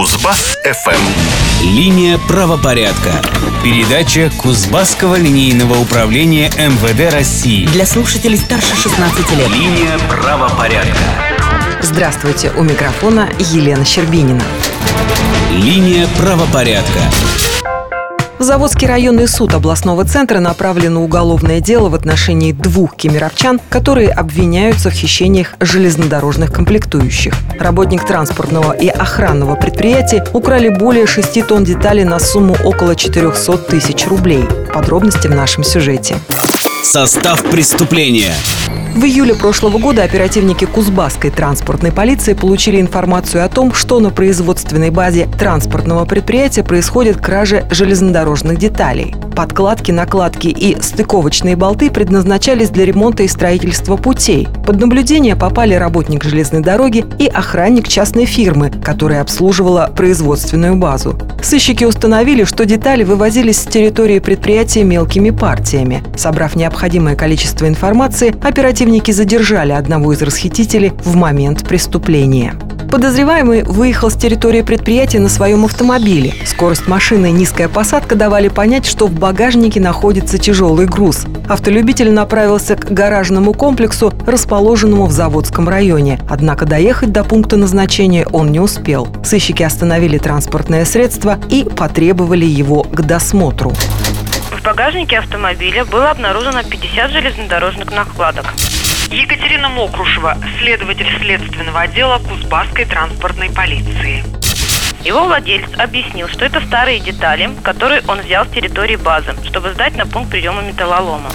Кузбасс ФМ. Линия правопорядка. Передача Кузбасского линейного управления МВД России. Для слушателей старше 16 лет. Линия правопорядка. Здравствуйте, у микрофона Елена Щербинина. Линия правопорядка. В Заводский районный суд областного центра направлено уголовное дело в отношении двух кемеровчан, которые обвиняются в хищениях железнодорожных комплектующих. Работник транспортного и охранного предприятия украли более 6 тонн деталей на сумму около 400 тысяч рублей. Подробности в нашем сюжете. Состав преступления. В июле прошлого года оперативники Кузбасской транспортной полиции получили информацию о том, что на производственной базе транспортного предприятия происходит кража железнодорожных деталей. Подкладки, накладки и стыковочные болты предназначались для ремонта и строительства путей. Под наблюдение попали работник железной дороги и охранник частной фирмы, которая обслуживала производственную базу. Сыщики установили, что детали вывозились с территории предприятия мелкими партиями. Собрав необходимое количество информации, оперативники задержали одного из расхитителей в момент преступления. Подозреваемый выехал с территории предприятия на своем автомобиле. Скорость машины и низкая посадка давали понять, что в багажнике находится тяжелый груз. Автолюбитель направился к гаражному комплексу, расположенному в Заводском районе. Однако доехать до пункта назначения он не успел. Сыщики остановили транспортное средство и потребовали его к досмотру. В багажнике автомобиля было обнаружено 50 железнодорожных накладок. Екатерина Мокрушева, следователь следственного отдела Кузбасской транспортной полиции. Его владелец объяснил, что это старые детали, которые он взял с территории базы, чтобы сдать на пункт приема металлолома.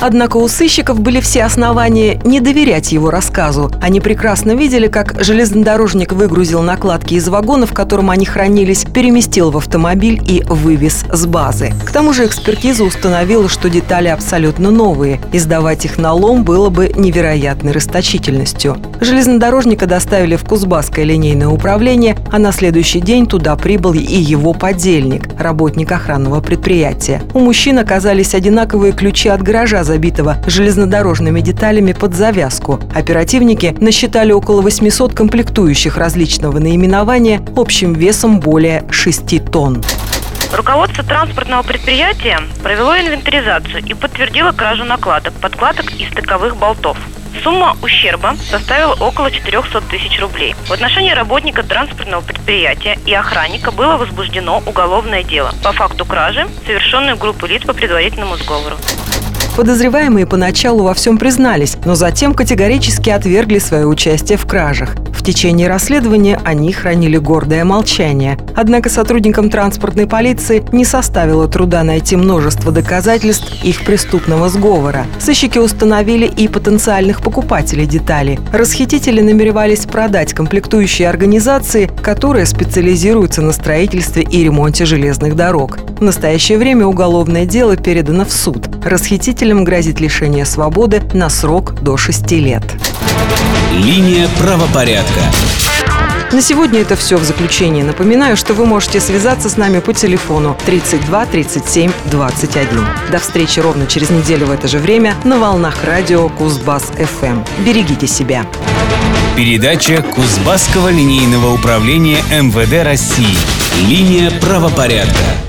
Однако у сыщиков были все основания не доверять его рассказу. Они прекрасно видели, как железнодорожник выгрузил накладки из вагона, в котором они хранились, переместил в автомобиль и вывез с базы. К тому же экспертиза установила, что детали абсолютно новые, и сдавать их на лом было бы невероятной расточительностью. Железнодорожника доставили в Кузбасское линейное управление, а на следующий день туда прибыл и его подельник, работник охранного предприятия. У мужчин оказались одинаковые ключи от гаража забитого железнодорожными деталями под завязку. Оперативники насчитали около 800 комплектующих различного наименования общим весом более 6 тонн. Руководство транспортного предприятия провело инвентаризацию и подтвердило кражу накладок, подкладок и стыковых болтов. Сумма ущерба составила около 400 тысяч рублей. В отношении работника транспортного предприятия и охранника было возбуждено уголовное дело по факту кражи, совершенной группой лиц по предварительному сговору. Подозреваемые поначалу во всем признались, но затем категорически отвергли свое участие в кражах. Течение расследования они хранили гордое молчание. Однако сотрудникам транспортной полиции не составило труда найти множество доказательств их преступного сговора. Сыщики установили и потенциальных покупателей деталей. Расхитители намеревались продать комплектующие организации, которые специализируются на строительстве и ремонте железных дорог. В настоящее время уголовное дело передано в суд. Расхитителям грозит лишение свободы на срок до 6 лет. Линия правопорядка. На сегодня это все в заключение. Напоминаю, что вы можете связаться с нами по телефону 32 37 21. До встречи ровно через неделю в это же время на волнах радио Кузбасс ФМ. Берегите себя. Передача Кузбасского линейного управления МВД России. Линия правопорядка.